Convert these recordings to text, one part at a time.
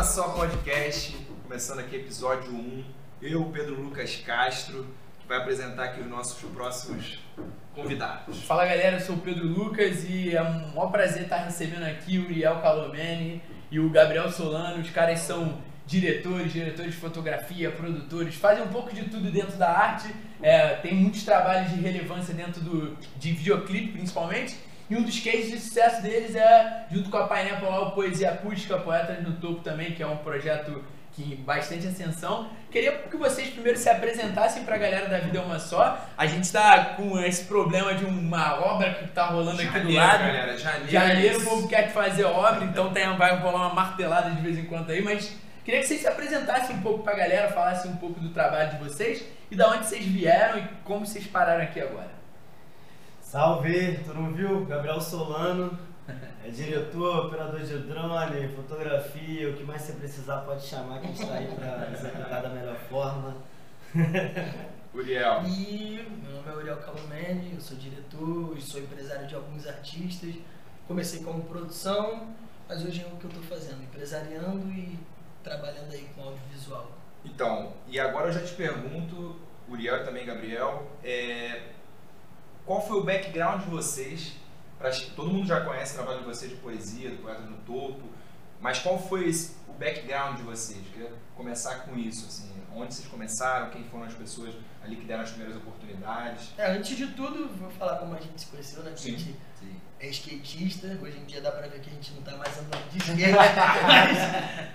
Uma Só Podcast, começando aqui episódio 1. Eu, Pedro Lucas Castro, que vai apresentar aqui os nossos próximos convidados. Fala galera, eu sou o Pedro Lucas e é um maior prazer estar recebendo aqui o Uriel Calomene e o Gabriel Solano. Os caras são diretores, diretores de fotografia, produtores, fazem um pouco de tudo dentro da arte. É, tem muitos trabalhos de relevância dentro do, de videoclipe, principalmente. E um dos cases de sucesso deles é, junto com a Pineapple lá, o Poesia Acústica, Poetas no Topo também, que é um projeto que bastante ascensão. Queria que vocês primeiro se apresentassem para a galera da Vida é Uma Só. A gente está com esse problema de uma obra que está rolando Janeiro, aqui do lado. galera, janeiro. Janeiro o povo quer fazer obra, então tem, vai rolar uma martelada de vez em quando aí, mas queria que vocês se apresentassem um pouco para a galera, falassem um pouco do trabalho de vocês e da onde vocês vieram e como vocês pararam aqui agora. Salve, todo mundo viu? Gabriel Solano, é diretor, operador de drone, fotografia, o que mais você precisar pode chamar que a gente está aí para executar da melhor forma. Uriel. E meu nome é Uriel Calomene, eu sou diretor sou empresário de alguns artistas. Comecei como produção, mas hoje é o que eu estou fazendo, empresariando e trabalhando aí com audiovisual. Então, e agora eu já te pergunto, Uriel e também Gabriel, é, qual foi o background de vocês? Pra, todo mundo já conhece o trabalho de vocês de poesia, do Poeta no Topo, mas qual foi esse, o background de vocês? Queria começar com isso, assim, onde vocês começaram, quem foram as pessoas ali que deram as primeiras oportunidades? É, antes de tudo, vou falar como a gente se conheceu, né? Que a gente sim. é skatista, hoje em dia dá pra ver que a gente não tá mais andando de skate, mas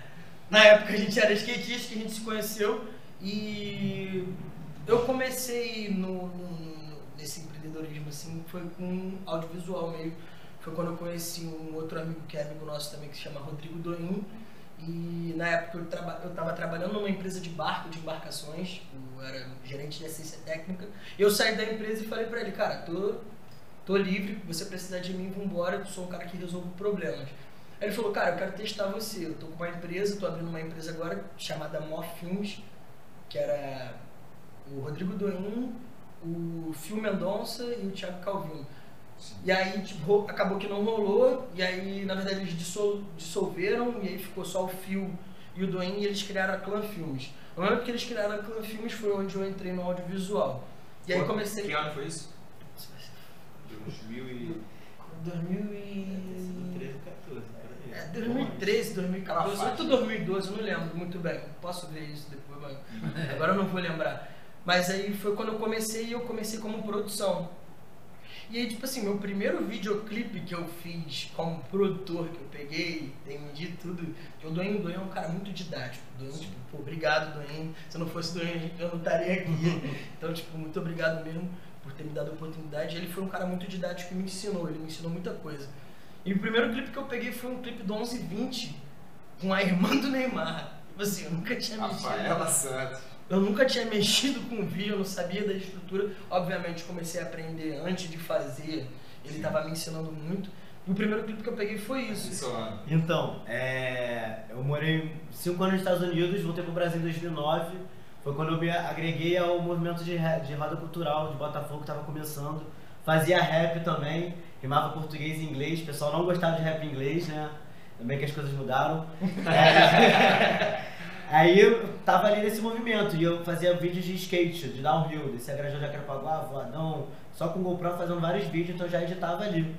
na época a gente era skatista que a gente se conheceu e eu comecei no- no- nesse empreendedorismo assim, foi com audiovisual meio. Foi quando eu conheci um outro amigo que é amigo nosso também, que se chama Rodrigo Doim. E na época eu, traba, eu tava trabalhando numa empresa de barco, de embarcações, eu era gerente de assistência técnica. Eu saí da empresa e falei pra ele, cara, tô, tô livre, você precisar de mim, vambora, eu sou um cara que resolve problemas. Aí ele falou, cara, eu quero testar você, eu tô com uma empresa, tô abrindo uma empresa agora chamada Mó que era o Rodrigo Doim, o Phil Mendonça e o Thiago Calvin. E aí, tipo, acabou que não rolou, e aí, na verdade, eles dissol- dissolveram, e aí ficou só o Phil e o Doim, e eles criaram a Clã Filmes. No momento que eles criaram a Clã Filmes foi onde eu entrei no audiovisual. E aí comecei... Que ano foi isso? 2000 e... 2000 e... 13, 14, por aí. É, 2013, 2014, Aquela ou 2012, eu não lembro muito bem. Posso ver isso depois, mas agora eu não vou lembrar. Mas aí foi quando eu comecei e eu comecei como produção. E aí, tipo assim, meu primeiro videoclipe que eu fiz como produtor, que eu peguei, entendi tudo, o o Doen é um cara muito didático. Doen, tipo, pô, obrigado, Doen. Se eu não fosse Doen, eu não estaria aqui. Então, tipo, muito obrigado mesmo por ter me dado a oportunidade. Ele foi um cara muito didático e me ensinou, ele me ensinou muita coisa. E o primeiro clipe que eu peguei foi um clipe do 1120 com a irmã do Neymar. Tipo assim, eu nunca tinha mexido. Rafaela Santos. Eu nunca tinha mexido com vídeo, eu não sabia da estrutura. Obviamente comecei a aprender antes de fazer. Ele estava me ensinando muito. E o primeiro clipe que eu peguei foi isso. Solano. Então, é, eu morei 5 anos nos Estados Unidos, voltei pro Brasil em 2009. Foi quando eu me agreguei ao movimento de, de roda cultural de Botafogo que estava começando. Fazia rap também, rimava português e inglês. O pessoal não gostava de rap em inglês, né? Também que as coisas mudaram. É. Aí eu tava ali nesse movimento e eu fazia vídeos de skate, de downhill, descia a Grajão de Acarapaguá, voadão, só com GoPro fazendo vários vídeos, então eu já editava ali.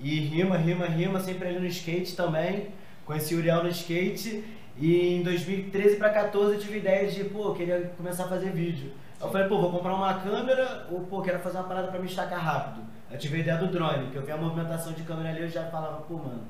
E rima, rima, rima, sempre ali no skate também. Conheci o Uriel no skate e em 2013 pra 14 eu tive ideia de, pô, queria começar a fazer vídeo. Eu falei, pô, vou comprar uma câmera ou, pô, quero fazer uma parada pra me destacar rápido. Eu tive a ideia do drone, que eu vi a movimentação de câmera ali eu já falava, pô, mano,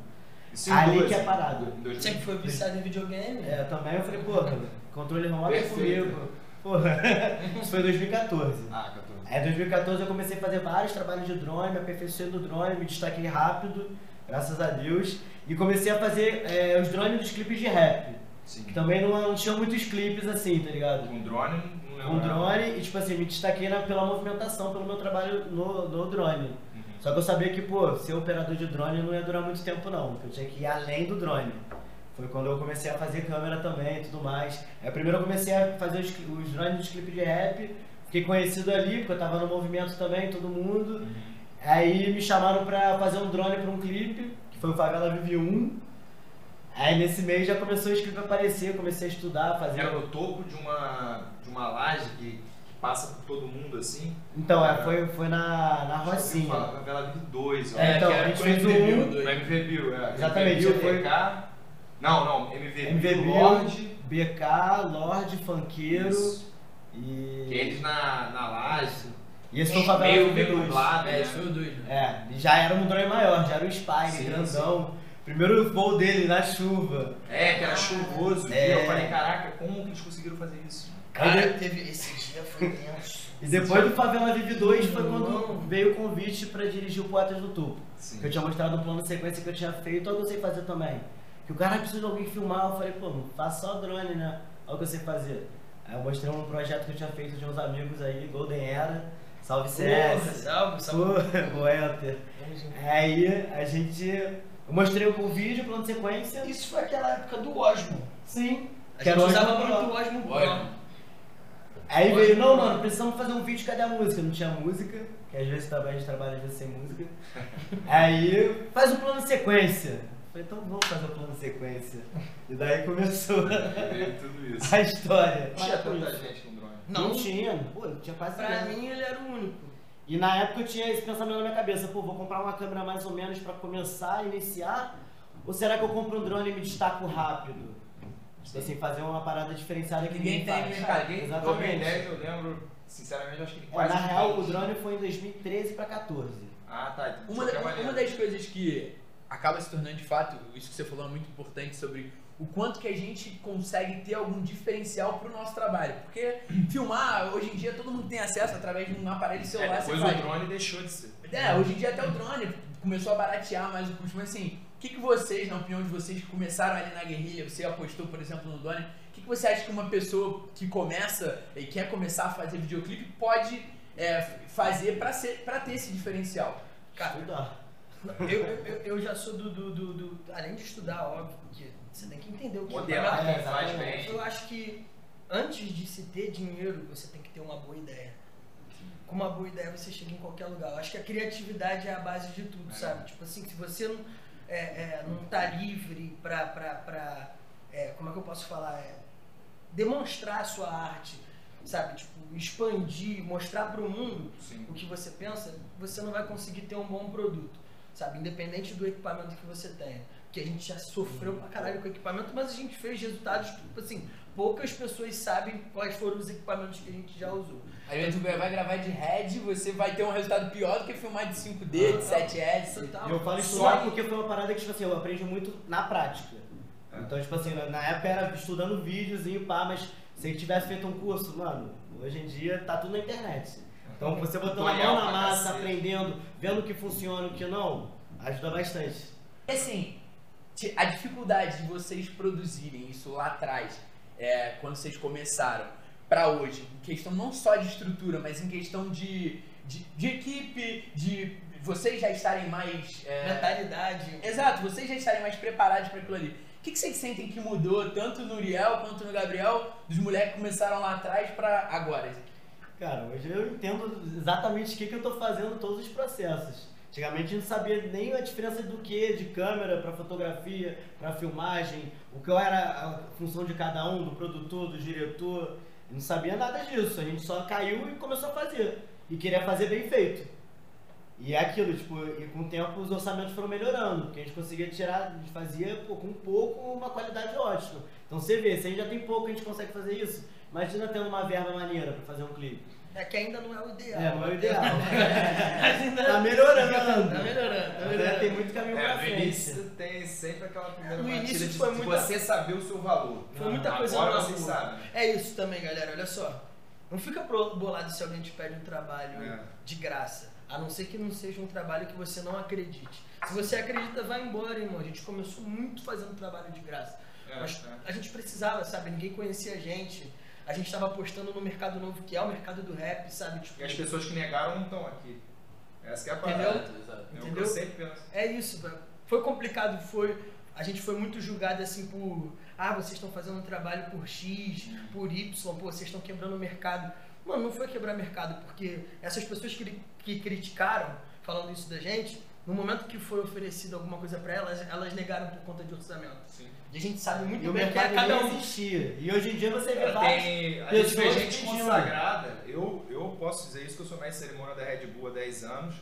Em Ali dois, que é parado. 2000. Sempre foi viciado em videogame. é, também eu falei, pô, controle remoto é Perfeito. comigo. Porra, isso foi em 2014. Ah, 14. Aí em 2014 eu comecei a fazer vários trabalhos de drone, me aperfeiçoei no drone, me destaquei rápido, graças a Deus. E comecei a fazer é, os drones dos clipes de rap. Sim. Que também não, não tinham muitos clipes assim, tá ligado? Com drone, não Com drone e tipo assim, me destaquei na- pela movimentação, pelo meu trabalho no, no drone. Uhum. Só que eu sabia que, pô, ser operador de drone não ia durar muito tempo não, que eu tinha que ir além do drone. Foi quando eu comecei a fazer câmera também e tudo mais. Aí primeiro eu comecei a fazer os, os drones dos clipes de rap, fiquei conhecido ali, porque eu tava no movimento também, todo mundo. Aí me chamaram pra fazer um drone pra um clipe, que foi o Favela Vive 1. Aí nesse mês já começou o script a aparecer, comecei a estudar, fazer. Era no topo de uma, de uma laje que passa por todo mundo assim. Então, é, foi, foi na, na Rocinha. Favela Vive 2, ó. É, então, a gente com fez MV um- Bill No dois. MV Bill, é. Exatamente, MV Bill, foi- BK. Não, não, MV, MV Bill, Bill, Lorde. BK, Lorde, Funkeiro Isso. e. Que eles na, na laje. E esse foi o Favela meio, meio nublado, É, né? esse foi o 2, né? É, já era um drone maior, já era o Spine, Sim, grandão. Primeiro voo dele na chuva. É, que era chuvoso. É. E eu falei, caraca, como que eles conseguiram fazer isso? Cara, teve, esse dia foi tenso. E depois do Favela Vive 2 foi Não. quando veio o convite pra dirigir o Poetas do. Sim. Que eu tinha mostrado um plano de sequência que eu tinha feito, olha o que eu sei fazer também. Que o cara precisa de alguém filmar, eu falei, pô, faça só drone, né? Olha o que eu sei fazer. Aí eu mostrei um projeto que eu tinha feito de uns amigos aí, Golden Era, Salve Porra, CS, salve, salve. o Welter. Aí a gente. Eu mostrei o vídeo, plano de sequência. Isso foi aquela época do Osmo. Sim. A Que era gente o usava muito o Osmo Pro. Aí veio, não, mano, precisamos fazer um vídeo, cadê a música? Não tinha música, que às vezes a gente trabalha às vezes sem música. Aí faz um plano de sequência. Falei, então vamos fazer um plano de sequência. E daí começou isso. a história. Tinha tanta gente com drone. Não, Não, tinha, pô, não tinha quase pra mim ele era o único. E na época eu tinha esse pensamento na minha cabeça, pô, vou comprar uma câmera mais ou menos pra começar, iniciar, ou será que eu compro um drone e me destaco rápido? Tipo assim, fazer uma parada diferenciada que Ninguém ninguém tem faz. Ninguém Exatamente. 2010 eu lembro, sinceramente, acho que ele É, quase na real, fez. o drone foi em 2013 pra 14. Ah, tá. De Uma, da- uma das coisas que acaba se tornando de fato, isso que você falou é muito importante sobre o quanto que a gente consegue ter algum diferencial pro nosso trabalho. Porque filmar, hoje em dia, todo mundo tem acesso através de um aparelho celular. É, depois faz. o drone deixou de ser. É, hoje em dia até o drone começou a baratear mais o custo, mas assim, o que, que vocês, na opinião de vocês, que começaram ali na guerrilha, você apostou, por exemplo, no drone, o que, que você acha que uma pessoa que começa e quer começar a fazer videoclipe pode é, fazer pra ter esse diferencial? Cara, Estudar. eu, eu, eu já sou do, do, do, do- Além de estudar, óbvio, porque você tem que entender o que Modelar É, quem faz bem. Eu acho que antes de se ter dinheiro, você tem que ter uma boa ideia. Com uma boa ideia você chega em qualquer lugar. Eu acho que a criatividade é a base de tudo, É. sabe? Tipo assim, se você não, é, é, não tá livre pra é, como é que eu posso falar? É, demonstrar a sua arte, sabe? Tipo, expandir, mostrar pro mundo Sim. o que você pensa, você não vai conseguir ter um bom produto, sabe? Independente do equipamento que você tenha. Porque a gente já sofreu pra caralho com o equipamento, mas a gente fez resultados, tipo assim, poucas pessoas sabem quais foram os equipamentos que a gente já usou. Aí o YouTube vai gravar de head, você vai ter um resultado pior do que filmar de 5D, de 7S. Total. E eu falo Só estudar que- porque foi uma parada que, tipo assim, eu aprendi muito na prática. É. Então, tipo assim, na- na época era estudando videozinho, pá, mas se eu tivesse feito um curso, mano, hoje em dia tá tudo na internet. Então, você botando a mão na massa, cacete. aprendendo, vendo o que funciona e o que não, ajuda bastante. E assim, a dificuldade de vocês produzirem isso lá atrás, é, quando vocês começaram, pra hoje, em questão não só de estrutura, mas em questão de, de, de equipe, de vocês já estarem mais. é, Mentalidade. Exato, vocês já estarem mais preparados para aquilo ali. O que, que vocês sentem que mudou, tanto no Uriel quanto no Gabriel, dos moleques que começaram lá atrás pra agora? Cara, hoje eu entendo exatamente o que, que eu tô fazendo todos os processos. Antigamente a gente não sabia nem a diferença do que, de câmera para fotografia, para filmagem, o que era a função de cada um, do produtor, do diretor. Não sabia nada disso. A gente só caiu e começou a fazer. E queria fazer bem feito. E é aquilo, tipo, e com o tempo os orçamentos foram melhorando, porque a gente conseguia tirar, a gente fazia pô, com pouco uma qualidade ótima. Então você vê, se a gente já tem pouco, a gente consegue fazer isso. Imagina tendo uma verba maneira pra fazer um clipe. É que ainda não é o ideal. É, não é o ideal. Mas ainda Tá melhorando. Tá melhorando, tá Mas melhorando. tem muito caminho É, pra no frente. início tem sempre aquela primeira No batida início de, foi de muita- você saber o seu valor. Foi muita coisa Agora nova. vocês sabem. É isso também, galera. Olha só. Não fica pro- bolado se alguém te pede um trabalho É. de graça. A não ser que não seja um trabalho que você não acredite. Se você acredita, vai embora, irmão. A gente começou muito fazendo trabalho de graça. É, Mas é. a gente precisava, sabe? Ninguém conhecia a gente. A gente estava apostando no mercado novo, que é o mercado do rap, sabe? Tipo, E as pessoas que negaram não estão aqui. Essa que é a Entendeu? parada. Exato, exato. É o que Entendeu? eu sempre penso. É isso, velho. Foi complicado, foi. A gente foi muito julgado assim por. Ah, vocês estão fazendo um trabalho por X, por Y, pô, vocês estão quebrando o mercado. Mano, não foi quebrar mercado, porque essas pessoas que, que criticaram, falando isso da gente, no momento que foi oferecido alguma coisa pra elas, elas negaram por conta de orçamento. Sim. E a gente sabe E muito o bem que é mercado cada um. existia. E hoje em dia você vê vários. tem, a gente vê gente consagrada. Eu, eu posso dizer isso que eu sou de cerimônia da Red Bull há 10 anos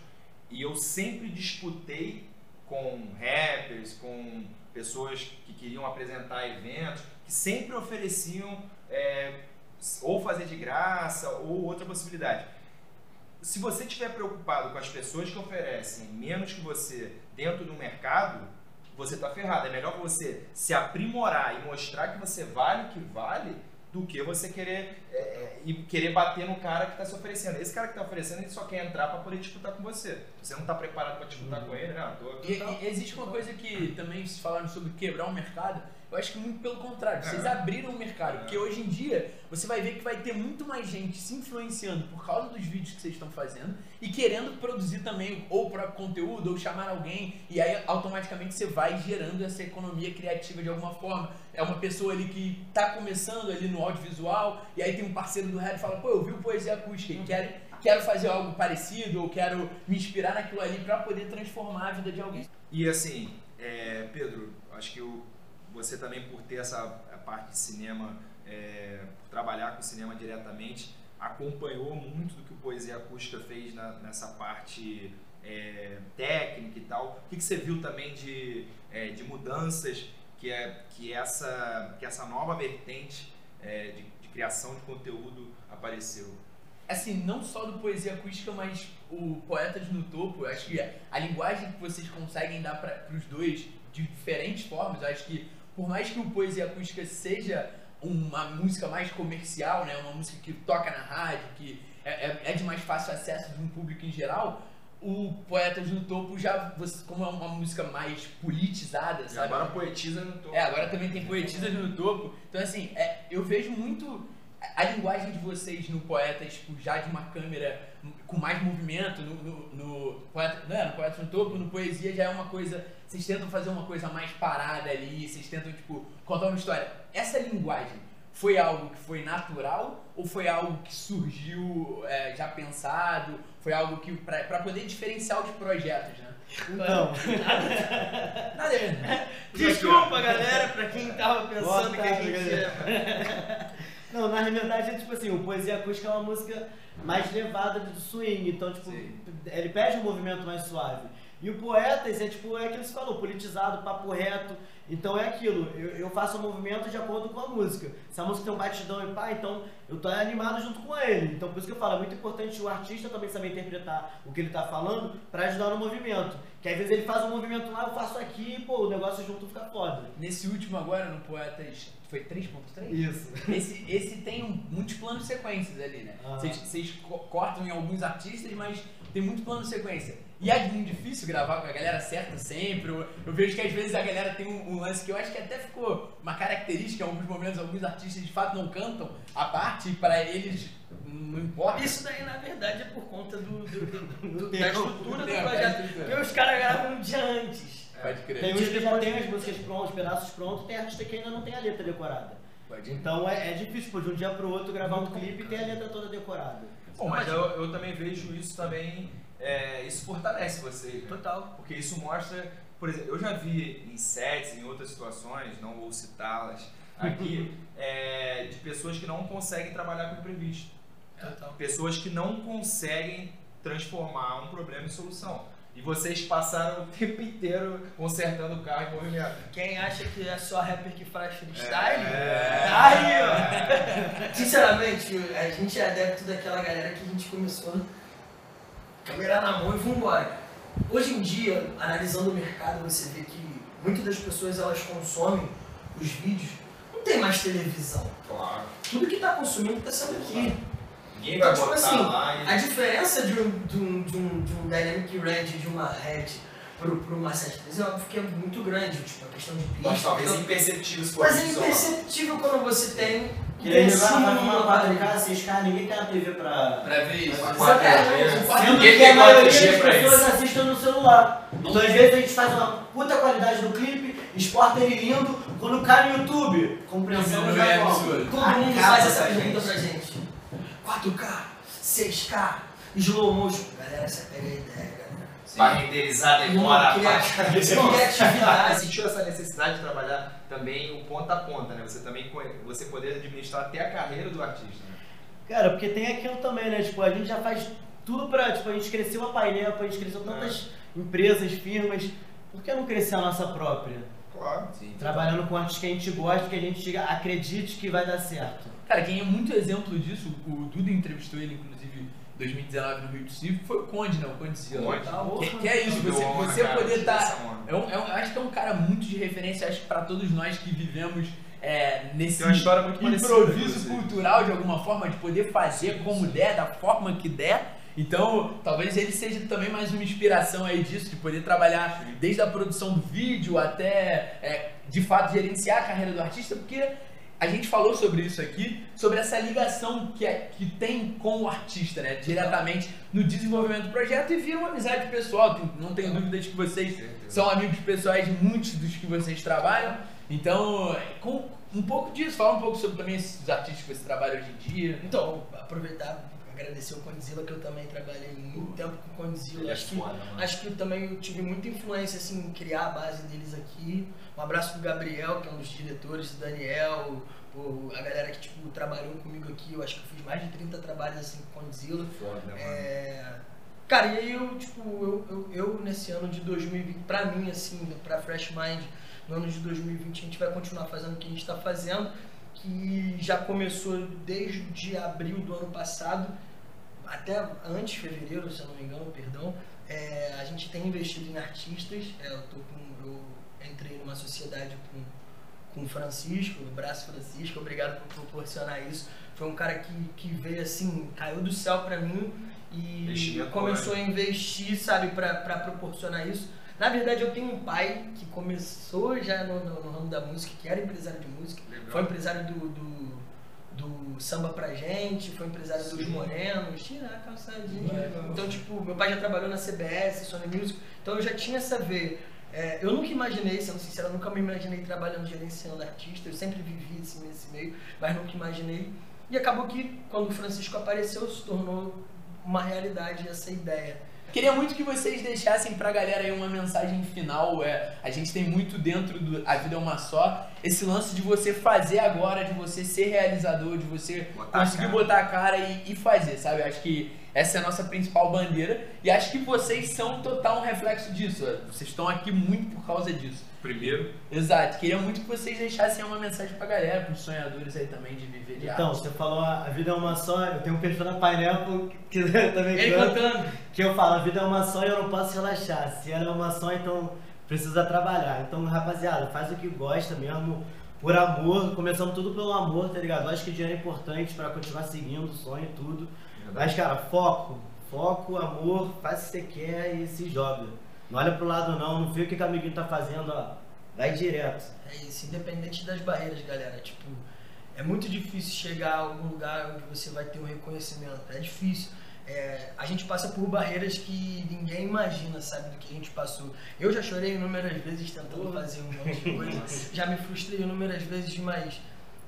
e eu sempre disputei com rappers, com pessoas que queriam apresentar eventos, que sempre ofereciam é, ou fazer de graça ou outra possibilidade. Se você estiver preocupado com as pessoas que oferecem menos que você dentro do mercado, você está ferrado. É melhor você se aprimorar e mostrar que você vale o que vale do que você querer é, é, e querer bater no cara que está se oferecendo. Esse cara que está oferecendo, ele só quer entrar para poder disputar com você. Você não está preparado para disputar com ele, não. Tô, E, tô- e existe uma coisa que também se falaram sobre quebrar o mercado, eu acho que muito pelo contrário, vocês É. abriram o mercado, porque hoje em dia você vai ver que vai ter muito mais gente se influenciando por causa dos vídeos que vocês estão fazendo e querendo produzir também ou o próprio conteúdo ou chamar alguém e aí automaticamente você vai gerando essa economia criativa de alguma forma. É uma pessoa ali que tá começando ali no audiovisual e aí tem um parceiro do rap e fala, pô, eu vi o Poesia Acústica e quero, quero fazer algo parecido ou quero me inspirar naquilo ali para poder transformar a vida de alguém. E assim, é, Pedro, acho que o- você também por ter essa parte de cinema, é, por trabalhar com cinema diretamente, acompanhou muito do que o Poesia Acústica fez na- nessa parte é, técnica e tal. O que, que você viu também de, é, de mudanças que, é, que, essa, que essa nova vertente é, de, de criação de conteúdo apareceu? assim, não só do poesia acústica, mas o Poetas no Topo, eu acho que a linguagem que vocês conseguem dar para os dois de diferentes formas, eu acho que por mais que o poesia acústica seja uma música mais comercial, né, uma música que toca na rádio, que é, é- é de mais fácil acesso de um público em geral, o Poetas no Topo já, como é uma música mais politizada, E sabe? agora poetiza no topo. É, agora também tem poetisas no topo. Então, assim, é, eu vejo muito a linguagem de vocês no Poetas, tipo, já de uma câmera com mais movimento, no, no, no, poeta, né, no Poetas no Topo, no Poesia já é uma coisa. Vocês tentam fazer uma coisa mais parada ali, vocês tentam, tipo, contar uma história. Essa linguagem foi algo que foi natural ou foi algo que surgiu é, já pensado? Foi algo que. Pra, pra poder diferenciar os projetos, né? Então, Nada a ver. Desculpa, galera, pra quem tava pensando que a tarde, gente galera. é. Não, na realidade, é tipo assim, o Poesia Acústica é uma música mais levada do swing, então, tipo, Sim. ele pede um movimento mais suave. E o Poetas é, tipo, é aquilo que você falou, politizado, papo reto. Então é aquilo, eu, eu faço o movimento de acordo com a música. Se a música tem um batidão e pá, então eu tô animado junto com ele. Então por isso que eu falo, é muito importante o artista também saber interpretar o que ele tá falando pra ajudar no movimento. Que às vezes ele faz um movimento lá, eu faço aqui e, pô, o negócio junto fica foda. Nesse último agora, no Poetas. Foi 3.3? Isso. Esse, esse tem um- muitos planos sequências ali, né? Vocês co- cortam em alguns artistas, mas tem muito plano sequência. E é muito difícil gravar com a galera certa sempre. Eu, eu vejo que às vezes a galera tem um, um lance que eu acho que até ficou uma característica em alguns momentos. Alguns artistas de fato não cantam a parte, para eles não importa. Isso daí, na verdade, é por conta do, do- do- do- Do da estrutura do projeto. estrutura. Porque os caras gravam um dia antes. Pode crer. Tem uns que já tem as músicas prontas, os pedaços prontos, tem artista que ainda não tem a letra decorada. Pode. Então é, é difícil, pô, de um dia pro outro gravar um clipe e ter a letra toda decorada. Bom, mas eu, eu também vejo isso também, é, isso fortalece vocês, né? Total. Porque isso mostra, por exemplo, eu já vi em sets, em outras situações, não vou citá-las aqui, é, de pessoas que não conseguem trabalhar com imprevisto. Total. Pessoas que não conseguem transformar um problema em solução. E vocês passaram o tempo inteiro consertando o carro em movimento. Quem acha que é só rapper que faz freestyle, É. tá aí, ó. Sinceramente, a gente é adepto daquela galera que a gente começou câmera na mão e vambora. Hoje em dia, analisando o mercado, você vê que muitas das pessoas elas consomem os vídeos, não tem mais televisão. Claro. Tudo que tá consumindo tá sendo aqui. Ninguém Então, vai tipo botar assim, lá e... A diferença de um, de um, de um, de um Dynamic Range, de uma Red pro, pro uma 7.3 é óbvio que é muito grande, tipo, a questão de pista. Mas talvez então- imperceptível se for Mas é imperceptível quando você tem Que ele vai uma numa 4K, 6K, ninguém tem a TV pra. Pra ver isso. Sendo Ninguém que a tem maioria 4G das pra pessoas assistem no celular. Então às vezes a gente faz uma puta qualidade do clipe, exporta ele lindo, quando cai no YouTube, compreensão já é. Todo mundo Acaba faz essa pergunta pra gente. 4K, 6K, slow motion. Galera, você pega a ideia, galera. Pra renderizar demora Uma pra criati- caralho. criatividade. Você sentiu essa necessidade de trabalhar também o ponta a ponta, né? Você também você poder administrar até a carreira do artista, né? Cara, porque tem aquilo também, né? Tipo, a gente já faz tudo pra. Tipo, a gente cresceu a painel, a gente cresceu tantas empresas, firmas. Por que não crescer a nossa própria? Claro, sim. Trabalhando com artes que a gente gosta, que a gente acredite que vai dar certo. Cara, quem é muito exemplo disso, o Duda entrevistou ele, inclusive, em 2019 no Rio do Sul, foi o Conde, não, o Conde. Tá, Que, que é isso, você, você poder estar. honra. É um, é um- acho que é um cara muito de referência, acho que pra todos nós que vivemos é, nesse improviso cultural de alguma forma, de poder fazer como der, da forma que der. Então, talvez ele seja também mais uma inspiração aí disso, de poder trabalhar desde a produção do vídeo até, é, de fato, gerenciar a carreira do artista, porque a gente falou sobre isso aqui, sobre essa ligação que, é, que tem com o artista, né? Diretamente no desenvolvimento do projeto e vira uma amizade pessoal. Não tenho dúvida de que vocês são amigos pessoais de muitos dos que vocês trabalham. Então, com um pouco disso, fala um pouco sobre também esses artistas que você trabalha hoje em dia. Então, aproveitar agradecer o Condzilla, que eu também trabalhei muito tempo com o Condzilla. É Acho que, mano. acho que eu também tive muita influência assim, em criar a base deles aqui. Um abraço pro Gabriel, que é um dos diretores, o Daniel, o- a galera que tipo, trabalhou comigo aqui. Eu acho que eu fiz mais de 30 trabalhos assim com o Condzilla. Foda, mano. É, Cara, e aí eu, tipo, eu, eu, eu nesse ano de 2020, pra mim, assim, pra Fresh Mind, no ano de 2020 a gente vai continuar fazendo o que a gente tá fazendo, que já começou desde abril do ano passado, até antes de fevereiro, se eu não me engano, perdão, é, a gente tem investido em artistas, é, eu, com, eu entrei numa sociedade com, com o Francisco, o Braço Francisco, obrigado por proporcionar isso. Foi um cara que, que veio assim, caiu do céu pra mim e começou a investir, sabe, pra, pra proporcionar isso. Na verdade, eu tenho um pai que começou já no, no, no ramo da música, que era empresário de música, Legal. foi empresário do, do, do samba pra gente, foi empresário dos Sim. morenos, tirar a calçadinha. Legal. Então, tipo, meu pai já trabalhou na CBS, Sony Music, então eu já tinha essa veia. É, eu nunca imaginei, sendo sincero, eu nunca me imaginei trabalhando gerenciando artista, eu sempre vivi assim, nesse meio, mas nunca imaginei. E acabou que, quando o Francisco apareceu, se tornou uma realidade essa ideia. Queria muito que vocês deixassem pra galera aí uma mensagem final. É, a gente tem muito dentro do A Vida é Uma Só, esse lance de você fazer agora, de você ser realizador, de você Botar a conseguir cara. botar a cara e, e fazer, sabe? Acho que essa é a nossa principal bandeira e acho que vocês são total um reflexo disso. Vocês estão aqui muito por causa disso. Primeiro, Exato. Queria muito que vocês deixassem uma mensagem pra galera, pros sonhadores aí também de viver de Então, arte. você falou a a vida é uma só, eu tenho um perfil na painel que eu também Ele canto, cantando. que eu falo, a vida é uma só e eu não posso relaxar. Se ela é uma só, então precisa trabalhar. Então, rapaziada, faz o que gosta mesmo, por amor, começamos tudo pelo amor, tá ligado? Acho que dinheiro é importante pra continuar seguindo o sonho e tudo. Mas, cara, foco, foco, amor, faz o que você quer e se joga. Não olha pro lado não, não vê o que que o amiguinho tá fazendo, ó. Vai direto. É isso, independente das barreiras, galera. Tipo, é muito difícil chegar a algum lugar onde você vai ter um reconhecimento. É difícil. É, a gente passa por barreiras que ninguém imagina, sabe, do que a gente passou. Eu já chorei inúmeras vezes tentando fazer um monte de coisa. Já me frustrei inúmeras vezes, mas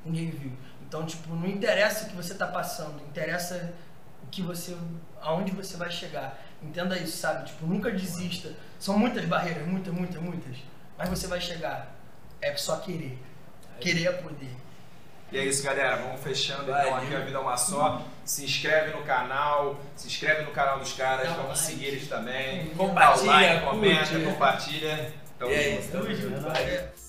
ninguém viu. Então, tipo, não interessa o que você tá passando, interessa o que você, aonde você vai chegar. Entenda isso, sabe? Tipo, nunca desista. São muitas barreiras, muitas, muitas, muitas. Mas você vai chegar. É só querer. Querer é poder. E é isso, galera. Vamos fechando então aqui a Vida é Uma Só. Se inscreve no canal, se inscreve no canal dos caras, Dá vamos like. seguir eles também. Compartilha, Dá o like, comenta, curte. compartilha. Tamo E é junto. isso, Tamo junto.